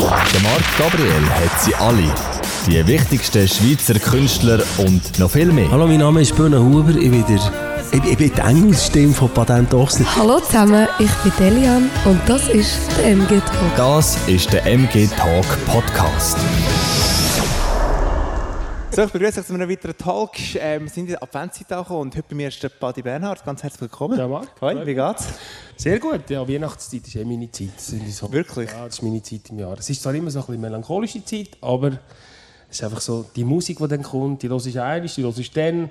Der Marc Gabriel hat sie alle. Die wichtigsten Schweizer Künstler und noch viel mehr. Hallo, mein Name ist Böhne Huber. Ich bin, der, ich, ich bin die Engelsstimme von Patent Ochsner. Hallo zusammen, ich bin Delian und das ist der MG Talk. Das ist der MG Talk Podcast. So, ich begrüße euch zu einem weiteren Talk. Ähm, wir sind in der Adventszeit angekommen und heute bei mir ist der Paddy Bernhard. Ganz herzlich willkommen. Ja, Marc. Hoi, wie geht's? Sehr gut. Ja, Weihnachtszeit ist eh meine Zeit. Das so. Wirklich? Ja, das ist meine Zeit im Jahr. Es ist zwar immer so ein bisschen melancholische Zeit, aber es ist einfach so, die Musik, die dann kommt, die hörst du einmal, die hörst du dann.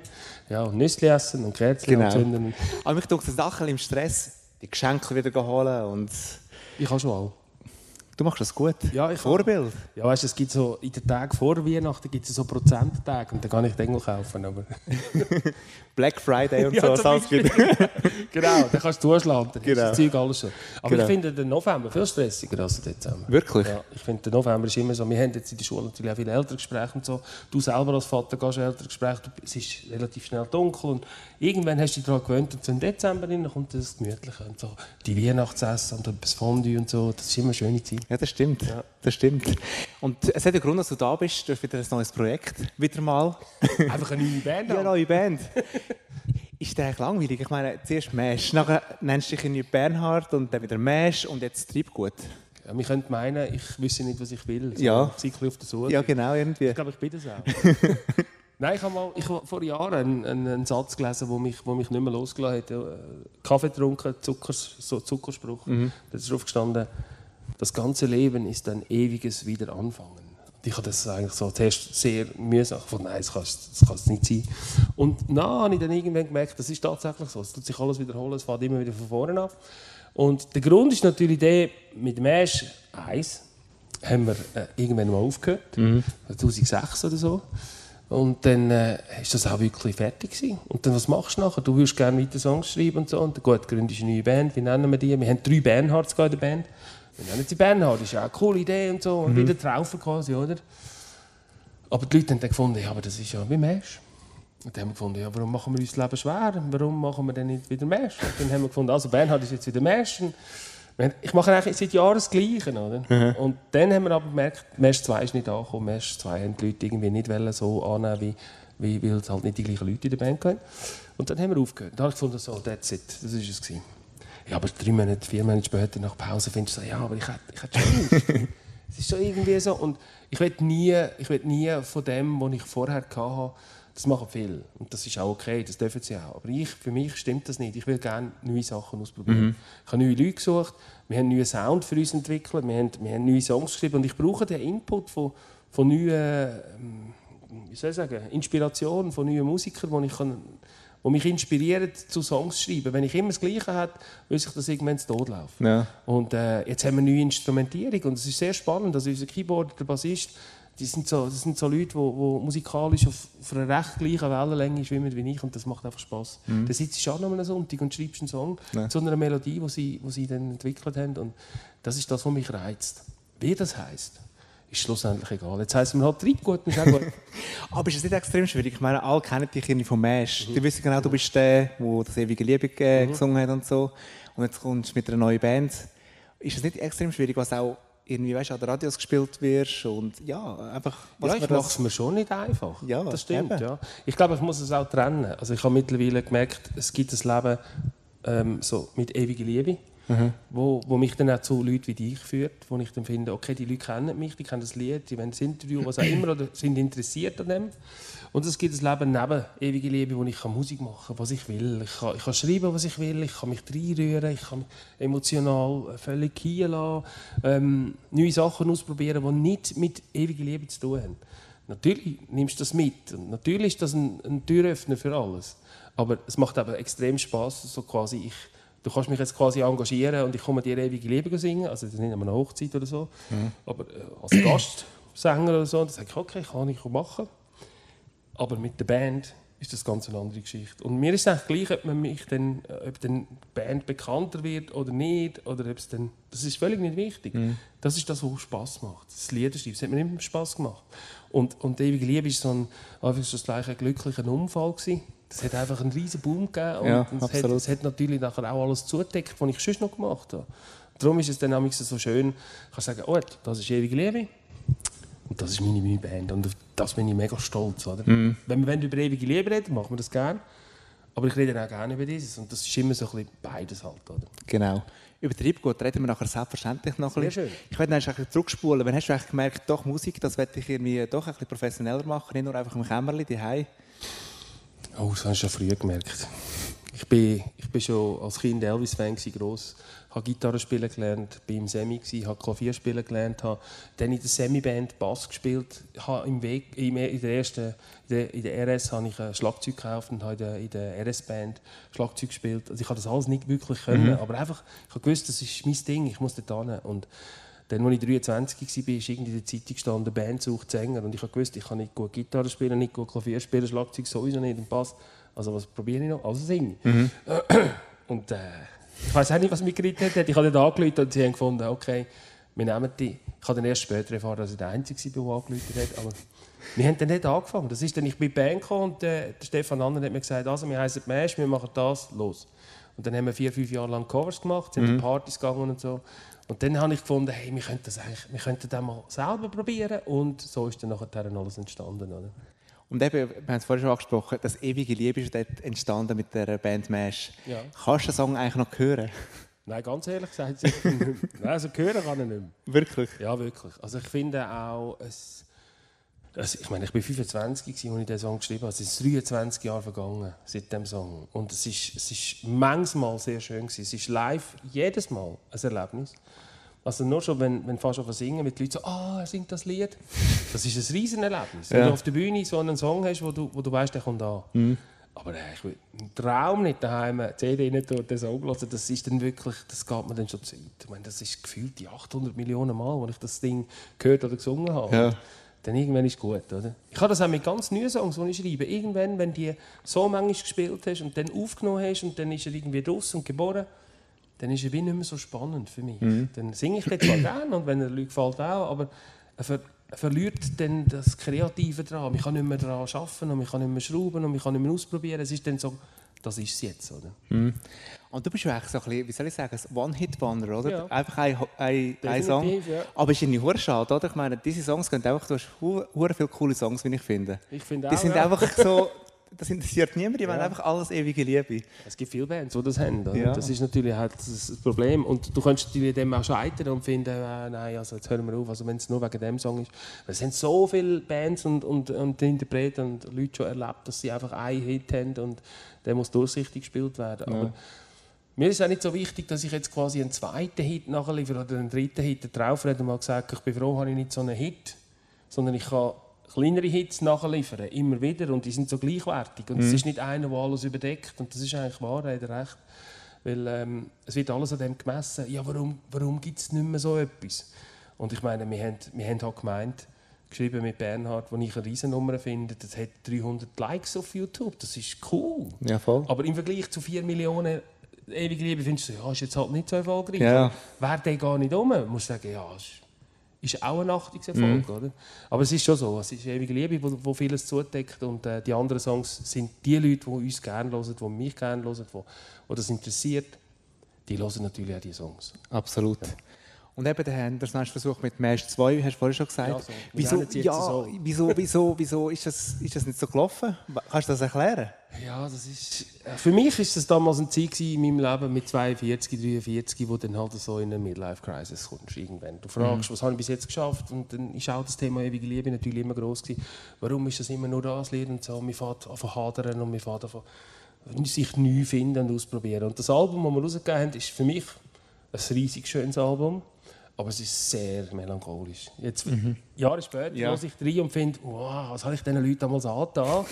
Ja, und Nüsse essen und Kerzen Genau. anzünden. Aber mich tut es Sachen im Stress, die Geschenke wieder holen und Ich habe schon all. Du machst das gut. Ja, ich- Vorbild. Ja, weißt du, es gibt so, in den Tagen vor Weihnachten gibt es so Prozenttage und dann kann ich den Engel kaufen. Aber Black Friday und Ja, so, zum alles gibt. genau, dann kannst du zuschlagen, dann Genau. ist das Zeug alles schon. Aber Genau. ich finde den November viel stressiger als den Dezember. Wirklich? Ja, ich finde, der November ist immer so. Wir haben jetzt in der Schule natürlich auch viele Elterngespräche und so. Du selber als Vater gehst Elterngespräche, es ist relativ schnell dunkel und irgendwann hast du dich daran gewöhnt und im Dezember kommt das Gemütliche und so. Die Weihnachtsessen und etwas Fondue und so, das ist immer eine schöne Zeit. Ja, das stimmt. Das stimmt. Und es hat einen Grund, dass du da bist. Du hast wieder ein neues Projekt. Wieder mal. Einfach eine neue Band Ja, haben. neue Band. Ist der eigentlich langweilig? Ich meine, zuerst Mesh, nachher nennst du dich irgendwie Bernhard und dann wieder Mesh und jetzt Treibgut. Ja, wir könnten meinen, ich wüsste nicht, was ich will. So, Ja. Ich sei auf der Suche. Ja, genau, irgendwie. Ich glaube, ich bin das auch. Nein, ich habe mal, ich habe vor Jahren einen, einen, einen Satz gelesen, der mich, wo mich nicht mehr losgelassen hat. Äh, Kaffee getrunken, Zuckers, so Zuckerspruch. Da ist drauf gestanden, das ganze Leben ist ein ewiges Wiederanfangen. Und ich habe das eigentlich so zuerst sehr mühsam gefunden. Nein, das kann es nicht sein. Und dann habe ich dann irgendwann gemerkt, das ist tatsächlich so. Es tut sich alles wiederholen, es fängt immer wieder von vorne an. Und der Grund ist natürlich der, mit dem Ash 1 haben wir äh, irgendwann mal aufgehört, 2006 oder so. Und dann äh, ist das auch wirklich fertig gewesen. Und dann, was machst du nachher? Du würdest gerne weiter Songs schreiben und so. Und dann, gut, gründest du eine neue Band. Wie nennen wir die? Wir haben drei Bernhards in der Band. Wir nennen sie Bernhard. Das ist auch eine coole Idee und so. Und wieder Traufer quasi, oder? Aber die Leute haben dann gefunden, ja, aber das ist ja wie Mesh. Und dann haben wir gefunden, ja, warum machen wir uns das Leben schwer? Warum machen wir dann nicht wieder Mesh? Und dann haben wir gefunden, also Bernhard ist jetzt wieder Mesh. Ich mache eigentlich seit Jahren das Gleiche, oder? Und dann haben wir aber gemerkt, Mesh 2 ist nicht angekommen. Mesh 2 haben die Leute irgendwie nicht so annehmen, wie, wie, weil es halt nicht die gleichen Leute in der Band hatten. Und dann haben wir aufgehört. Dann habe ich gefunden, so, that's it, das ist es gewesen. Ja, aber drei Monate, vier Monate später, nach Pause, findest du so, ja, aber ich hätte, ich hätte schon. Es ist schon irgendwie so. Und ich will nie, ich will nie von dem, was ich vorher hatte, das machen viele. Und das ist auch okay, das dürfen sie auch. Aber ich, für mich stimmt das nicht. Ich will gerne neue Sachen ausprobieren. Ich habe neue Leute gesucht, wir haben einen neuen Sound für uns entwickelt, wir haben, wir haben neue Songs geschrieben und ich brauche den Input von, von neuen, ähm, wie soll ich sagen, Inspiration von neuen Musikern, die ich kann, die mich inspirieren zu Songs zu schreiben. Wenn ich immer das Gleiche hätte, würde sich das irgendwann zu Tod laufen. Ja. Und äh, jetzt haben wir eine neue Instrumentierung und es ist sehr spannend. Also unser Keyboarder, der Bassist, die sind so, das sind so Leute, die, musikalisch auf, auf einer recht gleichen Wellenlänge schwimmen wie ich und das macht einfach Spaß. Mhm. Da sitzt du an einem Sonntag und schreibst einen Song zu einer Melodie, die sie, die sie dann entwickelt haben und das ist das, was mich reizt. Wie das heisst, ist schlussendlich egal. Jetzt heisst es mir halt Treibgut, ist auch gut. Aber ist es nicht extrem schwierig? Ich meine, alle kennen dich irgendwie vom Mesh. Die wissen genau, du bist der, der das ewige Liebe äh, gesungen hat und so. Und jetzt kommst du mit einer neuen Band. Ist es nicht extrem schwierig, was auch irgendwie, weißt, an den Radios gespielt wird und ja, einfach... was Ja, ich mache es mir schon nicht einfach. Ja, das stimmt. eben. Ja. Ich glaube, ich muss es auch trennen. Also ich habe mittlerweile gemerkt, es gibt ein Leben ähm, so mit ewiger Liebe, Mhm. wo, wo mich dann auch zu Leuten wie dich führt, wo ich dann finde, okay, die Leute kennen mich, die kennen das Lied, die wollen das Interview, was auch immer, oder sind interessiert an dem. Und es gibt ein Leben neben ewiger Liebe, wo ich Musik machen kann, was ich will. Ich kann, ich kann schreiben, was ich will, ich kann mich reinrühren, ich kann mich emotional völlig gehen lassen, ähm, neue Sachen ausprobieren, die nicht mit ewiger Liebe zu tun haben. Natürlich nimmst du das mit und natürlich ist das ein, ein Türöffner für alles. Aber es macht aber extrem Spaß, so quasi ich, du kannst mich jetzt quasi engagieren und ich komme dir ewige Liebe singen, also das ist nicht an einer Hochzeit oder so, aber äh, als Gastsänger oder so, das sage ich, okay, kann ich machen. Aber mit der Band ist das ganz eine andere Geschichte. Und mir ist es eigentlich gleich, ob, man mich dann, äh, ob dann die Band bekannter wird oder nicht. Oder ob es dann, das ist völlig nicht wichtig. Das ist das, was Spass macht. Das Liederschreiben, das hat mir immer Spass gemacht. Und, und ewige Liebe war so ein, einfach so das gleiche glücklicher Unfall. Gewesen. Das hat einfach einen riesen Boom gegeben. Und Ja, es, hat, es hat natürlich nachher auch alles zugedeckt, was ich sonst noch gemacht habe. Darum ist es dann manchmal so schön, ich kann sagen, oh, das ist ewige Liebe und das ist meine, meine Band und auf das bin ich mega stolz. Oder? Mhm. Wenn wir über ewige Liebe reden, machen wir das gerne. Aber ich rede auch gerne über dieses und das ist immer so ein bisschen beides halt. Oder? Genau. Über Treibgut reden wir nachher selbstverständlich noch ein Sehr bisschen. schön. Ich werde dann eigentlich zurückspulen. Wann hast du eigentlich gemerkt, doch Musik, das werde ich irgendwie doch ein bisschen professioneller machen, nicht nur einfach im Kämmerli daheim. Oh, das habe ich schon früh gemerkt. Ich bin, ich bin schon als Kind Elvis-Fan, gross. Ich habe Gitarre spielen gelernt, bin im Semi, gewesen, habe Klavier spielen gelernt, habe dann in der Semi-Band Bass gespielt. Habe im Weg, in, der ersten, in, der, RS habe ich ein Schlagzeug gekauft und habe in der, RS-Band Schlagzeug gespielt. Also ich habe das alles nicht wirklich können, aber einfach, ich habe gewusst, das ist mein Ding, ich muss dort hin. Und dann, als ich 23 war, ist irgendwie in der Zeitung gestanden, Band sucht Sänger. Und ich habe gewusst, ich kann nicht gut Gitarre spielen, nicht gut Klavier spielen, Schlagzeug sowieso nicht und Bass. Also was probiere ich noch? Also singe. Und äh, ich weiß auch nicht, was mich geritten hat. Ich habe dann angerufen und sie haben gefunden, okay, wir nehmen die. Ich habe dann erst später erfahren, dass ich der Einzige war, der angerufen hat. Aber wir haben dann nicht angefangen. Das ist dann, ich bin Band gekommen und äh, der Stefan Annen hat mir gesagt, also wir heißen Mesh, wir machen das, los. Und dann haben wir vier, fünf Jahre lang Covers gemacht, sind in Partys gegangen und so. Und dann habe ich gefunden, hey, wir könnten das eigentlich, wir könnten das mal selber probieren. Und so ist dann nachher alles entstanden. Oder? Und eben, wir haben es vorhin schon angesprochen, das ewige Liebe ist dort entstanden mit der Band Mesh. Ja. Kannst du den Song eigentlich noch hören? Nein, ganz ehrlich gesagt, sicher nicht mehr. Nein, also hören kann ich nicht mehr. Wirklich? Ja, wirklich. Also ich finde auch, es, also ich meine, ich bin 25, gewesen, als ich diesen Song geschrieben habe. Es ist 23 Jahre vergangen seit dem Song. Und es ist, es ist manchmal sehr schön gewesen. Es ist live jedes Mal ein Erlebnis. Also nur schon, wenn, wenn fast auf singen mit Leuten so, ah, er singt das Lied. Das ist ein riesen Erlebnis. Wenn Ja. du auf der Bühne so einen Song hast, wo du, wo du weißt, der kommt an. Aber äh, ich will im Traum nicht daheim eine CD rein tun, den Song hören, das ist dann wirklich, das geht mir dann schon zu weit. Ich meine, das ist gefühlt die 800 Millionen Mal, wo ich das Ding gehört oder gesungen habe. Ja. Dann irgendwann ist es gut, oder? Ich habe das auch mit ganz neuen Songs, die ich schreibe. Irgendwann, wenn die so manchmal gespielt hast und dann aufgenommen hast und dann ist er irgendwie draus und geboren, dann ist er wie nicht mehr so spannend für mich. Dann singe ich den zwar gerne und wenn er Leuten gefällt auch, aber er, ver er verliert dann das Kreative dran. Ich kann nicht mehr daran arbeiten und ich kann nicht mehr schrauben und ich kann nicht mehr ausprobieren. Es ist dann so, das ist es jetzt, oder? Und du bist ja eigentlich so ein bisschen, wie soll ich sagen, ein One-Hit-Wonder, oder? Ja. Einfach ein, ein, ein Song. Ja. Aber es ist irgendwie hure schade, oder? Ich meine, diese Songs gehen einfach, du hast hu- viele coole Songs, wie ich finde. Ich finde Die auch, sind ja. einfach so, das interessiert niemand, die Ja. wollen einfach alles ewige Liebe. Es gibt viele Bands, die das haben. Oder? Ja. Das ist natürlich halt das Problem. Und du kannst natürlich dem auch scheitern und finden, äh, nein, also jetzt hören wir auf, also wenn es nur wegen dem Song ist. Weil es sind so viele Bands und, und, und Interpreten und Leute schon erlebt, dass sie einfach einen Hit haben und der muss durchsichtig gespielt werden. Aber mir ist auch nicht so wichtig, dass ich jetzt quasi einen zweiten Hit nachliefere oder einen dritten Hit drauf und mal gesagt, ich bin froh, habe ich nicht so einen Hit, sondern ich kann kleinere Hits nachliefern, immer wieder und die sind so gleichwertig und es ist nicht einer, der alles überdeckt und das ist eigentlich wahr, er hat recht, weil ähm, es wird alles an dem gemessen, ja warum, warum gibt es nicht mehr so etwas? Und ich meine, wir haben, wir haben halt gemeint, geschrieben mit Bernhard, wo ich eine Riesennummer finde, das hat 300 Likes auf YouTube, das ist cool. Ja, voll. Aber im Vergleich zu 4 Millionen ewige Liebe findest du, ja, ist jetzt halt nicht so erfolgreich. Ja. Wäre der gar nicht um, musst du sagen, ja, ist, ist auch ein Achtungserfolg, oder? Aber es ist schon so, es ist ewige Liebe, wo, wo vieles zudeckt und äh, die anderen Songs sind die Leute, die uns gerne hören, die mich gerne hören, die, die das interessiert, die hören natürlich auch die Songs. Absolut. Und eben, dann haben wir es noch versucht mit Mesh 2, hast du vorhin schon gesagt. Ja, so. Wieso, ja, so. wieso, wieso, wieso ist, das, ist das nicht so gelaufen? Kannst du das erklären? Ja, das ist, äh, für mich ist das damals ein Zeit gewesen in meinem Leben mit 42, 43, wo du dann halt so in eine Midlife-Crisis kommst. Irgendwann. Du fragst, was habe ich bis jetzt geschafft? Und dann ist auch das Thema ewige Liebe natürlich immer groß gewesen. Warum ist das immer nur das Lied und so? Man fährt an zu hadern und man fährt an sich neu finden und ausprobieren. Und das Album, das wir rausgegeben haben, ist für mich ein riesig schönes Album. Aber es ist sehr melancholisch. Jetzt, Jahre später, Ja. höre ich rein und finde, wow, was habe ich diesen Leuten damals angetan?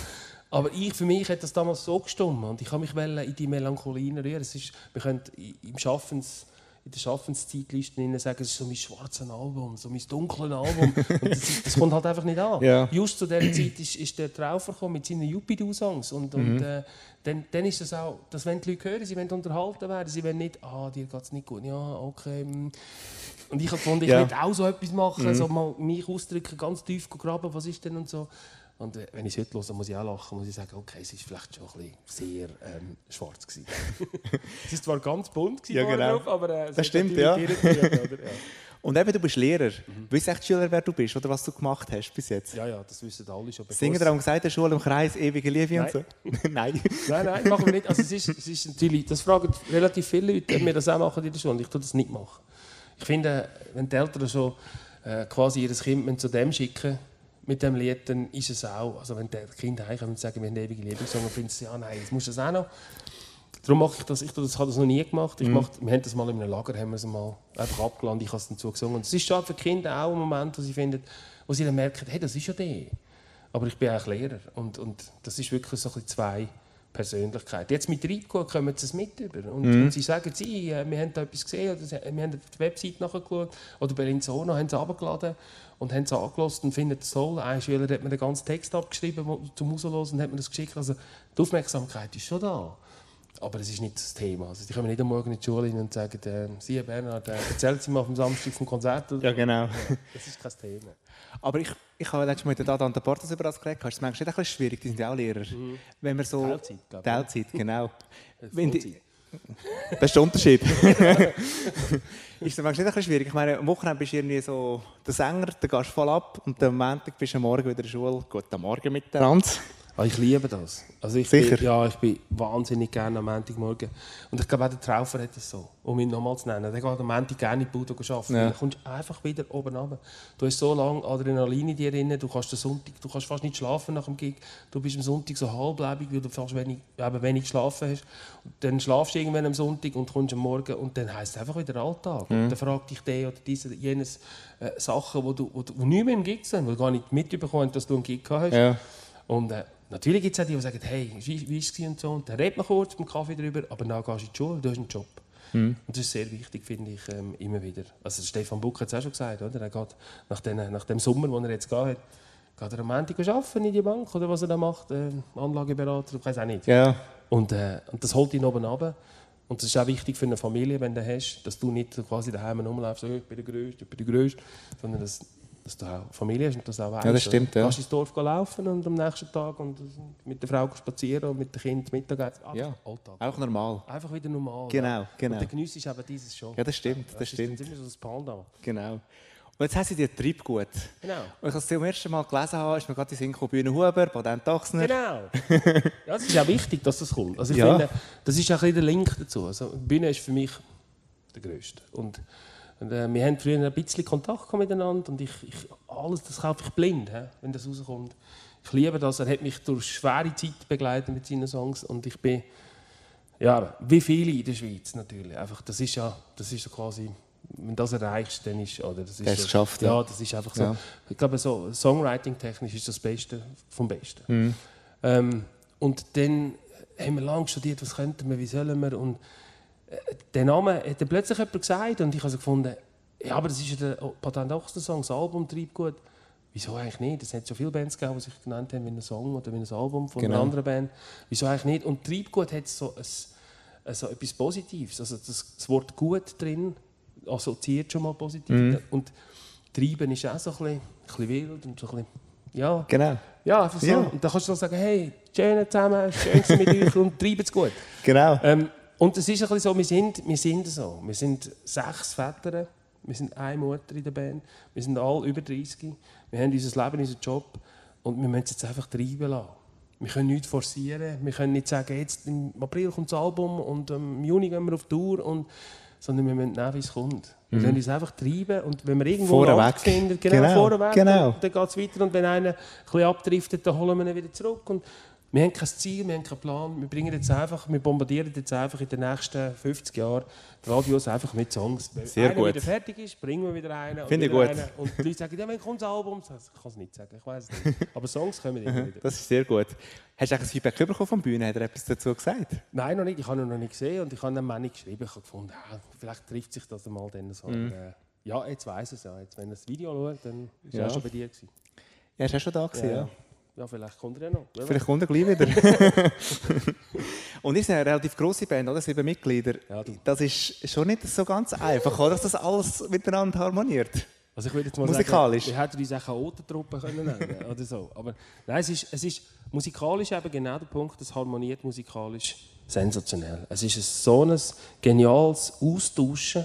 Aber ich, für mich hat das damals so gestimmt und ich habe mich in die Melancholie rühren. Es ist, wir können im Schaffens, in der Schaffenszeitliste innen sagen, es ist so mein schwarzes Album, so mein dunkles Album. Und das, das kommt halt einfach nicht an. Ja. Just zu dieser Zeit ist, ist der Traufer gekommen mit seinen Yuppie-Du-Songs. Und, und äh, dann, dann ist das auch, dass wenn die Leute hören, sie wollen unterhalten werden, sie wollen nicht, ah, dir geht es nicht gut, ja, okay. Und ich habe gefunden, ich Ja. will auch so etwas machen, so mal mich ausdrücken, ganz tief graben, was ist denn und so. Und äh, wenn ich es heute höre, muss ich auch lachen, muss ich sagen, okay, es war vielleicht schon ein bisschen sehr ähm, schwarz. Gewesen. es war zwar ganz bunt gewesen Ja, genau. drauf, aber äh, es Das stimmt, ja. irritiert? Ja. Und eben, du bist Lehrer. Mhm. Wissen echt die Schüler, wer du bist oder was du gemacht hast bis jetzt? ja, ja, das wissen alle schon. Singen auch gesagt, der Schule im Kreis, ewige Liebe und so? Nein. Nein, nein, machen wir nicht. Also es ist, es ist natürlich, das fragen relativ viele Leute, ob wir das auch machen in der Schule. Ich tue das nicht machen. Ich finde, wenn die Eltern schon äh, quasi ihr Kind zu dem schicken mit dem Lied, dann ist es auch, also wenn die Kinder heimkommen und sagen, wir haben ewige Liebe gesungen, finden sie, ja nein, jetzt musst du das auch noch. Darum mache ich das, ich das, habe das noch nie gemacht. Ich mach, wir haben das mal in einem Lager, haben wir es mal einfach abgelandet, ich habe es dazu gesungen. Und es ist schon für die Kinder auch ein Moment, wo sie finden, wo sie dann merken, hey, das ist ja der. Aber ich bin auch Lehrer und, und das ist wirklich so ein bisschen zwei Persönlichkeiten. Jetzt mit Reitgut kommen sie es mit über und, und sie sagen, sie, äh, wir haben da etwas gesehen oder wir haben auf die Website nachgeschaut oder bei Linzono haben sie runtergeladen und haben es angelassen und finden es toll. Ein Schüler hat mir den ganzen Text abgeschrieben zum Raushören und hat mir das geschickt. Also die Aufmerksamkeit ist schon da. Aber es ist nicht das Thema. Also die kommen nicht am Morgen in die Schule und sagen, äh, Sie, Bernhard, äh, erzählen Sie mal am Samstag vom Konzert. Ja, genau. Das ist kein Thema. Aber ich, ich habe letztes Mal mit und der Portas über das geredet. Ist es manchmal nicht ein bisschen schwierig? Die sind ja auch Lehrer. Wenn man so... Teilzeit, glaube ich. Teilzeit, genau. Wenn Vollzeit. die, das ist der Unterschied. ist es manchmal nicht ein bisschen schwierig? Ich meine, am Wochenende bist du irgendwie so der Sänger, dann gehst du voll ab und am Montag bist du am Morgen wieder in der Schule. Guten Morgen miteinander. Ah, ich liebe das. Also ich Sicher? Bin, ja, ich bin wahnsinnig gerne am Montagmorgen. Und ich glaube auch der Traufer hat das so, um ihn nochmal zu nennen. Der geht am Montag gerne in die Bude arbeiten. Ja. Dann kommst du einfach wieder oben runter. Du hast so lange Adrenalin in dir drin, du kannst den Sonntag, du kannst fast nicht schlafen nach dem Gig. Du bist am Sonntag so halblebig, weil du fast wenig, eben wenig geschlafen hast. Und dann schlafst du irgendwann am Sonntag und kommst am Morgen und dann heisst es einfach wieder Alltag. Mhm. Und dann fragt dich der oder diese, jenes äh, Sachen, wo du, wo, du, wo nicht mehr im Gig sind, wo du gar nicht mitbekommen dass du einen Gig gehabt hast. Ja. Und äh, natürlich gibt es auch die, die sagen, hey, wie, ist es und so. Und dann redet man kurz beim Kaffee darüber, aber dann gehst du in die Schule, du hast einen Job. Und das ist sehr wichtig, finde ich, ähm, immer wieder. Also Stefan Buck hat es auch schon gesagt, oder? Er geht nach, den, nach dem Sommer, den er jetzt gehabt hat, geht er am Montag arbeiten in die Bank, oder was er da macht, äh, Anlageberater, ich weiß auch nicht. Ja. Und, äh, und das holt ihn oben runter. Und das ist auch wichtig für eine Familie, wenn du hast, dass du nicht quasi daheim rumläufst, so, ich bin der Größte, ich bin der Größte, sondern dass, dass du auch Familie hast und das auch weißt. Ja, das stimmt, Du ja. kannst ins Dorf laufen und am nächsten Tag und mit der Frau spazieren und mit dem Kind Mittag essen. Einfach Ja. Alltag. Auch normal. Einfach wieder normal. Genau, ja. genau. Und der Genuss ist eben dieses schon. Ja, das stimmt, das ist stimmt. dann immer so das Panda. Genau. Und jetzt haben sie dir Treibgut. Genau. Und ich das zum ersten Mal gelesen habe, ist mir gerade die Synchro Bühne Huber, Patent Dachsner. Genau. ja, es ist auch wichtig, dass das kommt. Also ich Ja. finde, das ist auch ein bisschen der Link dazu. Also Bühne ist für mich der größte. Und, und äh, wir haben früher ein bisschen Kontakt miteinander und ich, ich, alles das kaufe ich blind, wenn das rauskommt. Ich liebe das. Er hat mich durch schwere Zeit begleitet mit seinen Songs und ich bin ja, wie viele in der Schweiz natürlich. Einfach, das ist ja, das ist ja quasi, wenn das erreichst, dann ist, oder das ist Das ja, geschafft, ja. ja, das ist einfach so. Ja. Ich glaube, so Songwriting-technisch ist das Beste vom Besten. Mhm. Ähm, und dann haben wir lange studiert, was könnten wir, wie sollen wir. Und den Namen hat dann plötzlich jemand gesagt und ich habe so gefunden, ja, aber das ist ja der Patent Ochsner Song, das Album Treibgut. Wieso eigentlich nicht? Es hat schon viele Bands gegeben, die sich genannt haben wie ein Song oder wie ein Album von Genau. einer anderen Band. Wieso eigentlich nicht? Und Treibgut hat so, ein, so etwas Positives. Also das, das Wort gut drin assoziiert schon mal positiv. Mhm. Und Treiben ist auch so ein bisschen, ein bisschen wild und so ein bisschen, ja, Genau. ja, einfach so. Ja. Und dann kannst du so sagen, hey, schön zusammen, schön mit euch und treiben es gut. Genau. Ähm, und es ist ein bisschen so, wir sind, wir sind so. Wir sind sechs Väter, wir sind eine Mutter in der Band, wir sind alle über 30, wir haben unser Leben, unseren Job und wir müssen es jetzt einfach treiben lassen. Wir können nichts forcieren, wir können nicht sagen, jetzt im April kommt das Album und im Juni gehen wir auf Tour, und, sondern wir müssen nehmen, wie es kommt. Wir können uns einfach treiben und wenn wir irgendwo finden, genau, Genau, vorneweg, genau. dann, dann geht es weiter und wenn einer ein bisschen abdriftet, dann holen wir ihn wieder zurück. Und wir haben kein Ziel, wir haben keinen Plan. Wir bringen jetzt einfach, wir bombardieren jetzt einfach in den nächsten 50 Jahren die Radios einfach mit Songs. Wenn Sehr einer gut. wieder fertig ist, bringen wir wieder einen. Finde ich gut. einen. Und die Leute sagen, ja, wann kommt das Album? Ich kann es nicht sagen, ich weiß es nicht. Aber Songs kommen immer wieder. Das ist sehr gut. Hast du eigentlich ein Feedback bekommen von Bühne? Hat er etwas dazu gesagt? Nein, noch nicht. Ich habe ihn noch nicht gesehen und ich habe ihm auch nicht geschrieben. Ich habe gefunden, ja, vielleicht trifft sich das einmal dann so. Äh, ja, jetzt weiß es ja. Jetzt, wenn er das Video schaut, dann ist er Ja. auch schon bei dir gewesen. Ja, ist er schon da gewesen, ja. ja. Ja, vielleicht kommt er ja noch. Vielleicht kommt er gleich wieder. Und seid eine relativ grosse Band, oder? Sieben Mitglieder. Ja. Das ist schon nicht so ganz einfach, oder? Dass das alles miteinander harmoniert. Also ich würde jetzt mal Musikalisch? sagen, wir hätten uns auch Chaotentruppe können nennen oder so. Aber nein, es ist, es ist musikalisch eben genau der Punkt, es harmoniert musikalisch sensationell. Es ist so ein geniales Austauschen.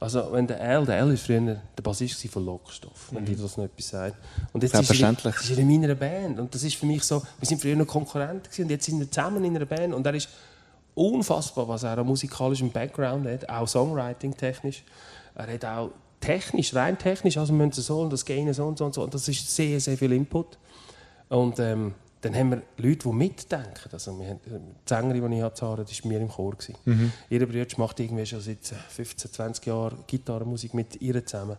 Also wenn der Al, der Al ist früher der Bassist von Lockstoff, wenn dir das noch etwas sagt. Und jetzt ist er, ist er in meiner Band und das ist für mich so, wir sind früher noch Konkurrenten gewesen, und jetzt sind wir zusammen in einer Band und er ist unfassbar, was er an musikalischem Background hat, auch Songwriting technisch. Er hat auch technisch, rein technisch, also wir müssen so und das Gain so und so und so. Und das ist sehr, sehr viel Input. Und ähm, dann haben wir Leute, die mitdenken. Also wir haben, die Sängerin, die ich hatte, Zara, das war mir im Chor. Mhm. Ihr Bruder macht irgendwie schon seit 15, 20 Jahren Gitarrenmusik mit ihr zusammen.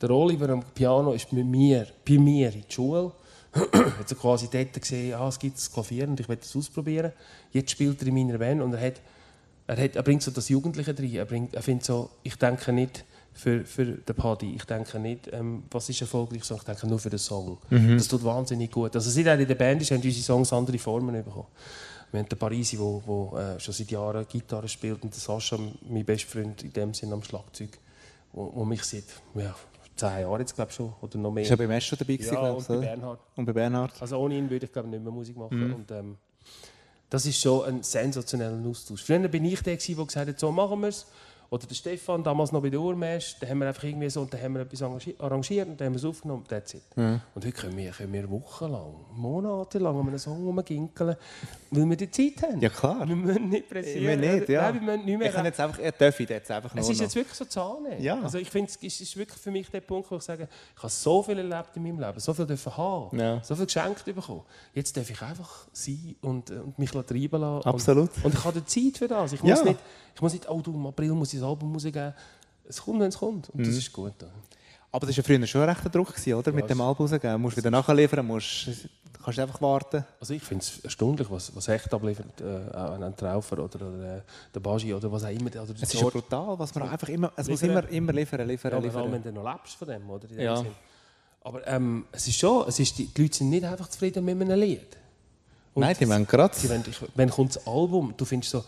Der Oliver am Piano ist mit mir, bei mir in der Schule. hat so quasi dort gesehen, ah, es gibt das Klavier und ich will das ausprobieren. Jetzt spielt er in meiner Band und er, hat, er, hat, er bringt so das Jugendliche drin. Er, bringt, er findet so, ich denke nicht für, für den Paddy, ich denke nicht, ähm, was ist erfolgreich, sondern ich denke nur für den Song. Das tut wahnsinnig gut. Also seit er in der Band ist, haben unsere Songs andere Formen bekommen. Wir haben den Parisi, der wo, wo, äh, schon seit Jahren Gitarre spielt und den Sascha, mein bester Freund in dem Sinn am Schlagzeug, wo, wo mich seit ja, zehn Jahren jetzt glaube schon oder noch mehr. Ist ja beim Esch schon dabei gewesen, ja, glaub und bei? Bernhard. Und bei Bernhard. Also ohne ihn würde ich glaube nicht mehr Musik machen. Und, ähm, das ist schon ein sensationeller Austausch. Früher bin ich der, der gesagt hat, so machen wir es. Oder der Stefan, damals noch bei der Urmesch, da haben wir einfach irgendwie so, und dann haben wir etwas arrangi- arrangiert und dann haben wir es aufgenommen, that's it. Und heute können wir, können wir wochenlang, monatelang an einem Song rumginkeln, weil wir die Zeit haben. Ja, klar. Wir müssen nicht pressieren. Wir nicht, ja. Nein, wir müssen nicht mehr Ich kann jetzt einfach, er darf ich jetzt einfach nur es ist jetzt wirklich so Zahlen. Ja. Also ich finde, es ist wirklich für mich der Punkt, wo ich sage, ich habe so viel erlebt in meinem Leben, so viel dürfen haben, Ja. so viel geschenkt bekommen. Jetzt darf ich einfach sein und, äh, und mich treiben lassen. Absolut. Und, und ich habe die Zeit für das. Ich muss, Ja. nicht, ich muss nicht, oh du, im April muss ich das Album rausgeben. Es kommt, wenn es kommt. Und Mhm. das ist gut. Aber das war ja früher schon ein rechter Druck, gewesen, oder? Mit Ja, dem es- Album rausgeben. Du musst wieder nachliefern, musst, kannst einfach warten. Also ich finde es erstaunlich, was, was echt abliefert, äh, ein Traufer oder, oder äh, der Bagi oder was auch immer. Oder der Es ist ja brutal, was man einfach immer, es muss Liefern. immer, immer liefern, liefern, Ja, aber vor allem, liefern. wenn du noch lebst von dem, oder? Dem Ja. Sinn. Aber ähm, es ist schon, es ist, die, die Leute sind nicht einfach zufrieden mit einem Lied. Und Nein, die wollen gerade. Sie ich, wenn kommt das Album, du findest so,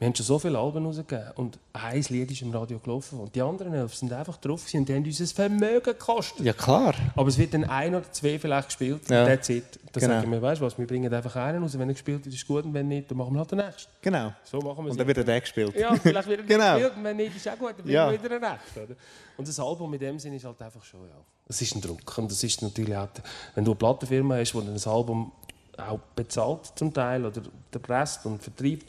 wir haben schon so viele Alben rausgegeben und ein Lied ist im Radio gelaufen und die anderen elf sind einfach drauf und die haben uns ein Vermögen gekostet. Ja, klar. Aber es wird dann ein oder zwei vielleicht gespielt Ja. und that's it. Da Genau. sagen wir, weißt du was, wir bringen einfach einen raus, wenn er gespielt wird, ist gut und wenn nicht, dann machen wir halt den nächsten. Genau. So machen wir es. Und dann wird er der gespielt. Ja, vielleicht wird er Genau. gespielt und wenn nicht, ist auch gut, dann Ja. wieder einen Recht. Oder? Und das Album in dem Sinne ist halt einfach schon, ja, es ist ein Druck. Und das ist natürlich auch, wenn du eine Plattenfirma hast, die ein Album auch bezahlt zum Teil oder erpresst und vertreibt,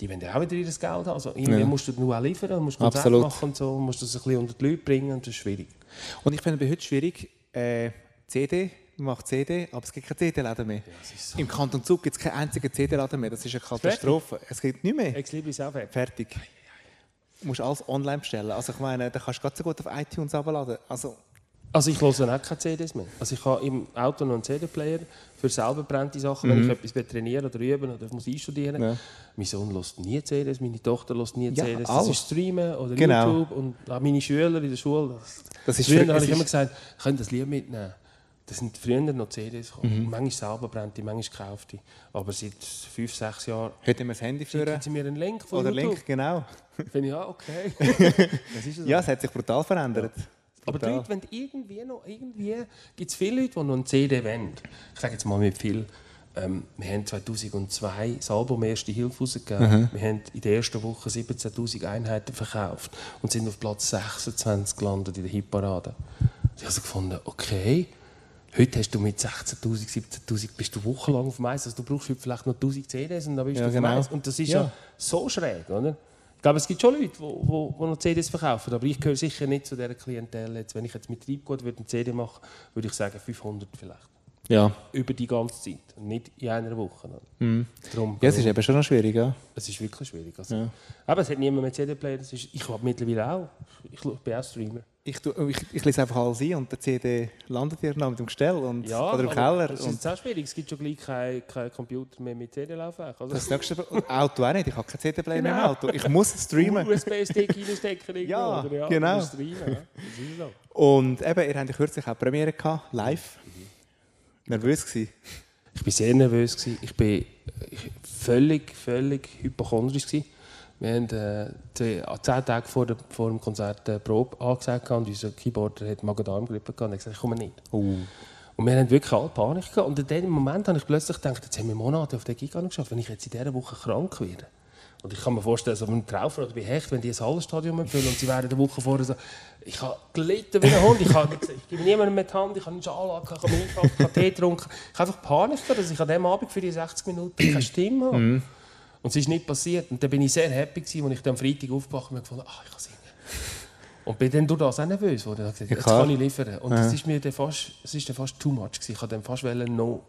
die wollen ja auch wieder ihr Geld haben. Also irgendwie Ja. musst du nur auch liefern, musst Konzerte machen und so, musst das ein bisschen unter die Leute bringen und das ist schwierig. Und ich finde bei heute schwierig, äh, CD, man macht CD, aber es gibt keine CD-Laden mehr. ist so. Im Kanton Zug gibt es keinen einzigen CD-Laden mehr. Das ist eine Katastrophe. Es gibt nicht mehr. Ex Libris auch weg. Fertig. Du musst alles online bestellen. Also ich meine, da kannst du ganz so gut auf iTunes abladen. Also, Also ich höre auch keine CDs mehr. Also ich habe im Auto noch einen CD-Player für selber brennende Sachen, wenn ich etwas will trainieren oder üben oder muss einstudieren. Mhm. Ja. Mein Sohn hört nie CDs, meine Tochter hört nie Ja, CDs. Das alles. ist Streamen oder Genau. YouTube und auch meine Schüler in der Schule. Das, Das ist früher habe ich immer gesagt, ich könnte das Lied mitnehmen. Das sind früher noch CDs gekommen. Mhm. Manchmal selber brennte, manchmal kaufte. Aber seit fünf, sechs Jahren heute haben wir das Handy führen. sie mir einen Link von Oder YouTube. Link, genau. Finde ich, ja, okay. das ist es Ja, es hat sich brutal verändert. Aber die. Leute, wenn irgendwie noch, irgendwie gibt es viele Leute, die noch eine CD wollen. Ich sage jetzt mal mit viel. Ähm, wir haben 2002 das Album «Erste Hilfe» rausgegeben. Wir haben in der ersten Woche 17'000 Einheiten verkauft und sind auf Platz 26 gelandet in der Hitparade. Ich habe also gefunden, okay, heute hast du mit 16'000, 17'000 bist du wochenlang auf dem Eis. Also du brauchst heute vielleicht noch 1000 CDs und dann bist Ja, du auf dem genau. Eis. Und das ist ja. Ja. so schräg, oder? Ich glaube, es gibt schon Leute, die, noch CDs verkaufen, aber ich gehöre sicher nicht zu dieser Klientel. Jetzt, wenn ich jetzt mit Treibgut würde eine CD machen würde, ich sagen 500 vielleicht. Ja. Über die ganze Zeit, und nicht in einer Woche. oder? Darum, Mhm. ja, es ist eben schon noch schwierig. Ja. es ist wirklich schwierig. Also. Ja. Aber es hat niemand mehr CD-Player. Ich habe mittlerweile auch. Ich, ich bin auch Streamer. Ich, ich, ich lese einfach alles ein und der CD landet hier noch mit dem Gestell und, Ja, oder im Keller. Das ist auch schwierig. Es gibt schon gleich keinen kein Computer mehr mit CD-Laufwerk. Also, das nächste Auto auch nicht. Ich habe kein CD-Player mehr im Genau. Auto. Ich muss streamen. USB-Stick reinstecken. Ja, oder? ja genau. Streamen, ja. Das ist so. Und eben, ihr habt ja kürzlich auch Premiere gehabt, live. Nervös gewesen. Ich war sehr nervös. gewesen. Ich war völlig, völlig hypochondrisch. gewesen, Wir haben äh, zehn, zehn Tage vor, der, vor dem Konzert eine Probe angesagt und unser Keyboarder hat Magen-Darm-Grippe gehabt und hat gesagt, ich komme nicht. Oh. Und wir haben wirklich alle Panik gehabt. Und in dem Moment habe ich plötzlich gedacht, jetzt haben wir Monate auf den Gig geschafft, wenn ich jetzt in dieser Woche krank werde. Und ich kann mir vorstellen, so ein Traufer oder bei Hecht, wenn die ein Hallenstadion füllen und sie wären eine Woche vorher so, ich habe gelitten wie ein Hund, ich, habe, ich gebe niemandem mit die Hand, ich habe einen Schal ich habe mich eingepackt, ich habe Tee getrunken. Ich habe einfach Panik dass ich an diesem Abend für die 60 Minuten keine Stimme habe. Und es ist nicht passiert. Und dann bin ich sehr happy gewesen, als ich dann am Freitag aufgewacht bin und gefunden, ach, ich kann singen. Und bin dann durch das auch nervös geworden. Ich gesagt, jetzt kann ich liefern. Und es ist mir dann fast, es ist dann fast too much gewesen. Ich wollte dann fast noch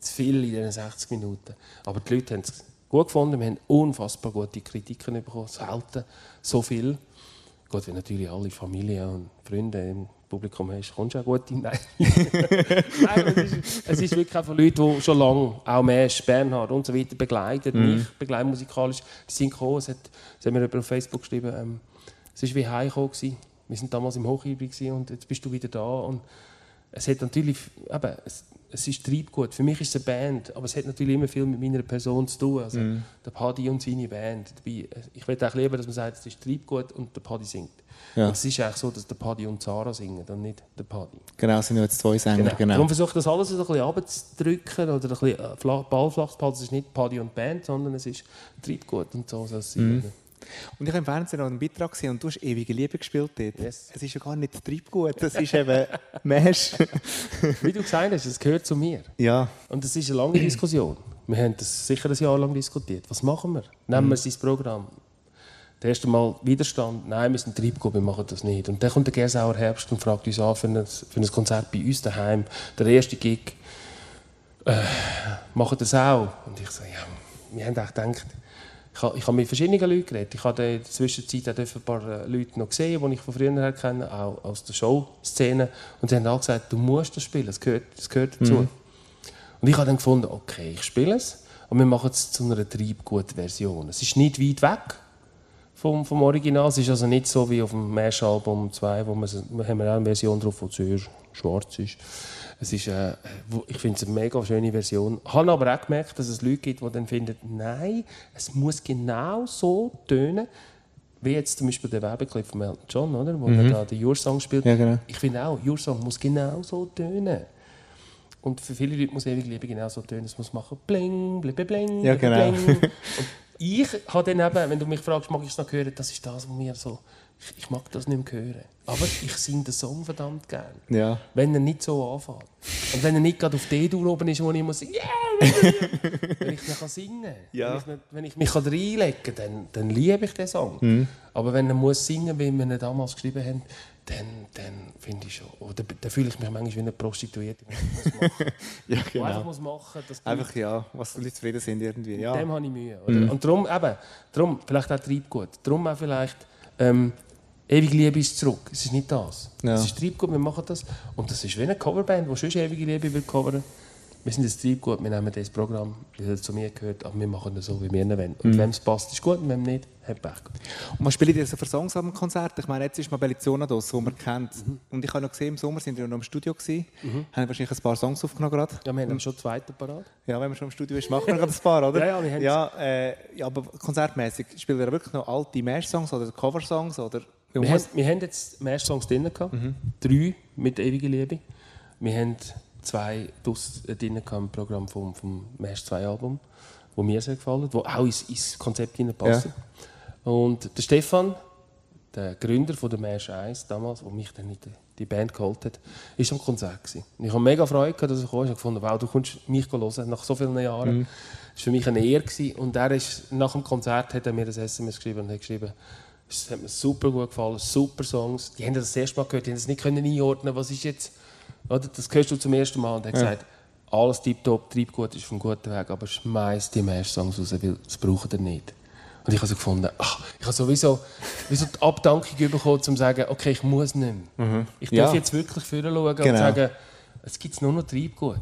zu viel in diesen 60 Minuten. Aber die Leute haben es gut gefunden. Wir haben unfassbar gute Kritiken bekommen. Selten so viel. Gut, wenn natürlich alle Familie und Freunde im Publikum hast, kommst du auch gut rein. Nein, es, ist, es ist wirklich einfach Leute, die schon lange, auch Mesch, Bernhard und so weiter, begleiten, mich begleiten musikalisch. Die sind gekommen, es hat, es hat mir jemand auf Facebook geschrieben, ähm, es war wie heimgekommen. Wir waren damals im gewesen und jetzt bist du wieder da. Und es hat natürlich, eben, es, es ist Treibgut. Für mich ist es eine Band, aber es hat natürlich immer viel mit meiner Person zu tun. Also der Paddy und seine Band. Dabei, Ich würde auch lieber, dass man sagt, es ist Treibgut und der Paddy singt. Ja. Und es ist eigentlich so, dass der Paddy und Sarah singen und nicht der Paddy. Genau, es sind jetzt zwei Sänger. Genau. Darum versuche ich das alles ein bisschen runterzudrücken oder ein bisschen äh, fla- ballflach zu behalten. Es ist nicht Paddy und Band, sondern es ist Treibgut und so soll es sein. Und ich habe im Fernsehen noch einen Beitrag gesehen und du hast ewige Liebe gespielt dort. Yes. Es ist ja gar nicht Treibgut, das ist eben Mesh. Wie du gesagt hast, es gehört zu mir. ja, Und das ist eine lange Diskussion. Wir haben das sicher ein Jahr lang diskutiert. Was machen wir? Nehmen wir sein Programm. Das erste Mal Widerstand. Nein, wir sind Treibgut, wir machen das nicht. Und dann kommt der Gersauer Herbst und fragt uns an für ein, für ein Konzert bei uns daheim. Der erste Gig. Äh, machen das auch? Und ich so, ja, wir haben auch gedacht, ich habe, ich habe mit verschiedenen Leuten geredet. Ich habe in der Zwischenzeit auch ein paar äh, Leute noch gesehen, die ich von früher her kenne, auch aus der Showszene. Und sie haben auch gesagt, du musst das spielen, es gehört, es gehört dazu. Und ich habe dann gefunden, okay, ich spiele es, und wir machen es zu einer Treibgut-Version. Es ist nicht weit weg vom, vom Original. Es ist also nicht so wie auf dem Mesh-Album 2, wo wir, wir haben auch eine Version drauf, die sehr schwarz ist. Es ist äh, ich finde es eine mega schöne Version. Ich habe aber auch gemerkt, dass es Leute gibt, die dann finden, nein, es muss genau so tönen, wie jetzt zum Beispiel der Werbeclip von Elton John, oder? wo er da den Your Song spielt. Ja, genau. Ich finde auch, Your Song muss genau so tönen. Und für viele Leute muss ewig Liebe genau so tönen. Es muss machen bling, bling, bling, Ja, bling, genau. bling. Ich habe dann eben, wenn du mich fragst, mag ich es noch hören, das ist das, was mir so... Ich, ich mag das nicht mehr hören. Aber ich singe den Song verdammt gern. ja. Wenn er nicht so anfängt. Und wenn er nicht gerade auf D-Dur oben ist, wo ich muss yeah! wenn ich nicht singen kann. Ja. Wenn, ich nicht, wenn ich mich reinlegen kann, dann, dann liebe ich den Song. Mhm. Aber wenn er muss singen wie wir ihn damals geschrieben haben, dann, dann finde ich schon. Oder dann fühle ich mich manchmal wie eine Prostituierte. die muss machen. Ja, Die einfach genau. muss machen, dass Einfach ja, was die Leute zufrieden sind irgendwie. mit Ja. dem habe ich Mühe. Oder? Und darum, eben, darum, vielleicht auch Treibgut. Darum auch vielleicht, ähm, ewige Liebe ist zurück. Es ist nicht das. Ja. Es ist Treibgut, wir machen das. Und das ist wie eine Coverband, die schon ewige Liebe will covern. Wir sind das Treibgut, wir nehmen das Programm, weil es zu mir gehört, aber wir machen das so, wie wir ihn wollen. Und wenn es passt, ist gut, und wenn nicht, hat Pech. Und was spielt ihr so für Songs am Konzert? Ich meine, jetzt ist mal Bellizona da, so man kennt. Und ich habe noch gesehen, im Sommer sind wir noch im Studio gewesen. Haben wahrscheinlich ein paar Songs aufgenommen gerade. Ja, wir haben schon den zweiten parat. Ja, wenn man schon im Studio ist, machen wir gerade ein paar, oder? Ja, ja, wir haben's. ja, äh, ja, aber konzertmäßig spielt ihr wirklich noch alte Mesh-Songs oder Cover-Songs? Oder Wir haben, wir haben jetzt mehr Songs drin gehabt. Drei mit ewiger Liebe. Wir haben zwei äh, drin im Programm vom, vom Mesh 2 Album, wo mir sehr gefallen, wo auch ins, ins Konzept hineinpassen. Und der Stefan, der Gründer von der Mesh 1 damals, der mich dann in die, die Band geholt hat, war am Konzert. Gewesen. Und ich habe mega Freude, gehabt, dass er kam. Ich habe gefunden, wow, du kommst mich hören nach so vielen Jahren. Das war für mich eine Ehre. Gewesen. Und er ist, nach dem Konzert hat er mir ein SMS geschrieben und hat geschrieben, es hat mir super gut gefallen, super Songs. Die haben das, das erste Mal gehört, die haben das nicht können einordnen was ist jetzt, oder? das hörst du zum ersten Mal und er hat gesagt, alles tiptop, Treibgut ist einem guten Weg, aber schmeiß die Mesh-Songs raus, weil das braucht ihr nicht. Und ich habe so gefunden, ach, ich habe sowieso wie so die Abdankung bekommen, um zu sagen, okay, ich muss nicht mehr. Ich darf Ja. jetzt wirklich vorne schauen Genau. und sagen, es gibt nur noch Treibgut.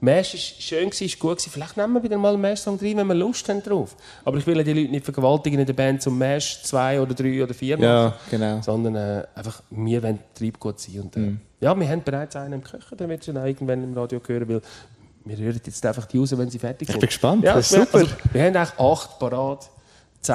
Mesh war schön, ist gut. Vielleicht nehmen wir wieder mal einen Mesh-Song rein, wenn wir Lust haben drauf. Aber ich will ja die Leute nicht vergewaltigen in der Band zum Mesh 2 oder 3 oder 4 machen. Ja, genau. Sondern äh, einfach, wir wollen Treibgut sein. Und, äh, Mhm. Ja, wir haben bereits einen im Köcher, den wird schon irgendwann im Radio hören, weil wir rühren jetzt einfach die raus, wenn sie fertig sind. bin gespannt, Ja, das ist wir- super. Also, wir haben eigentlich acht parat. 10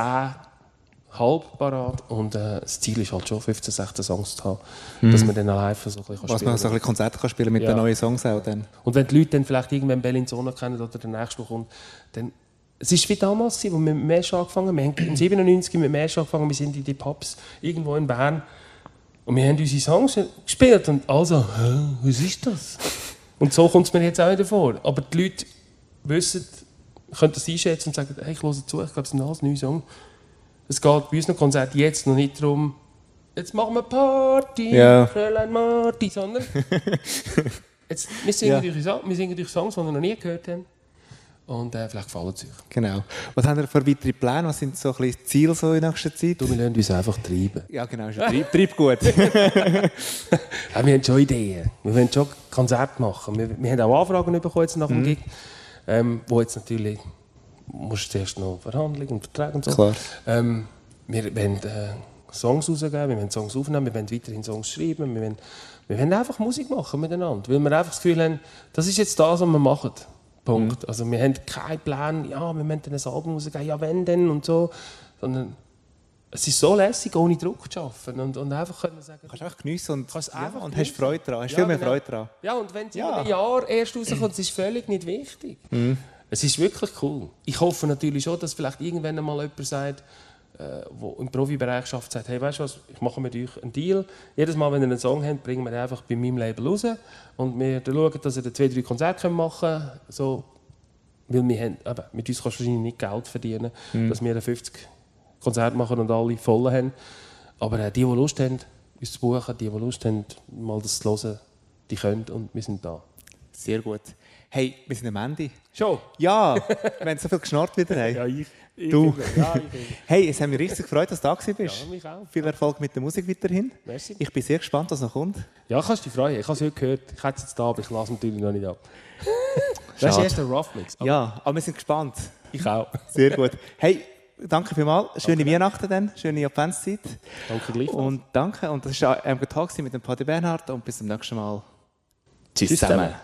halb parat und äh, das Ziel ist halt schon 15, 16 Songs zu haben, dass man dann live so ein bisschen Was spielen man so ein bisschen Konzerte kann spielen mit Ja. den neuen Songs auch dann. Und wenn die Leute dann vielleicht irgendwann Bellinzona kennen oder der nächste der kommt, dann es ist wie damals, wo wir mit Mesh angefangen haben. Wir haben im 97 mit Mesh angefangen, wir sind in die Pubs irgendwo in Bern und wir haben unsere Songs gespielt und also, was ist das? Und so kommt es mir jetzt auch wieder vor. Aber die Leute wissen, können das einschätzen und sagen, hey, ich höre zu, ich glaube, es sind alles neue Songs. Es geht bei unseren Konzerten jetzt noch nicht darum, jetzt machen wir Party, Ja. Fräulein Marti, sondern jetzt, wir, singen Ja. durch, wir singen durch Songs, die wir noch nie gehört haben. Und äh, vielleicht gefallen sie euch. Genau. Was haben ihr für weitere Pläne? Was sind so ein bisschen die Ziele so in nächster Zeit? Du, wir lassen uns einfach treiben. Ja, genau. Ja Treib, Treibgut. Ja, wir haben schon Ideen. Wir wollen schon Konzerte machen. Wir, wir haben auch Anfragen bekommen jetzt nach dem Gig, ähm, wo jetzt natürlich musst du zuerst noch Verhandlungen und Verträge und so. Klar. Ähm, wir wollen äh, Songs rausgeben, wir wollen Songs aufnehmen, wir wollen weiterhin Songs schreiben, wir wollen, wir wollen einfach Musik machen miteinander, weil wir einfach das Gefühl haben, das ist jetzt das, was wir machen. Punkt. Also wir haben keinen Plan, ja, wir dann ein Album rausgeben, ja, wenn denn und so, sondern es ist so lässig, ohne Druck zu arbeiten und, und einfach können sagen, Kannst einfach geniessen und, Kannst ja, einfach und geniessen. hast Freude daran. Hast Ja, viel mehr genau. Freude daran. Ja, und wenn es Ja. in einem Jahr erst rauskommt, das ist völlig nicht wichtig. Mhm. Es ist wirklich cool. Ich hoffe natürlich schon, dass vielleicht irgendwann einmal jemand sagt, äh, wo im Profibereich schafft, sagt, hey, weißt du was, ich mache mit euch einen Deal. Jedes Mal, wenn ihr einen Song habt, bringen wir den einfach bei meinem Label raus und wir schauen, dass ihr zwei, drei Konzerte machen können. So, weil wir haben, eben, mit uns kannst du wahrscheinlich nicht Geld verdienen, Mhm. dass wir dann 50 Konzerte machen und alle voll haben. Aber äh, die, die Lust haben, uns zu buchen, die, die Lust haben, mal das zu hören, die können und wir sind da. Sehr gut. Hey, wir sind am Ende. Schon? Ja, wir haben so viel geschnarrt wieder. Hey. ich. ich Du. Ja, hey, es hat mich richtig gefreut, dass du da gewesen bist. Ja, mich auch. Viel Erfolg mit der Musik weiterhin. Merci. Ich bin sehr gespannt, was noch kommt. Ja, kannst du dich freuen. Ich habe es heute gehört. Ich hätte es jetzt da, aber ich lasse es natürlich noch nicht ab. Das ist erst ein Rough Mix. aber Ja, aber wir sind gespannt. Ich auch. Sehr gut. Hey, danke vielmals. Schöne Weihnachten dann, schöne Adventszeit. Danke gleichfalls. Und danke. Und das war ein Talk mit dem Paddy Bernhard und bis zum nächsten Mal. Tschüss, Tschüss zusammen. zusammen.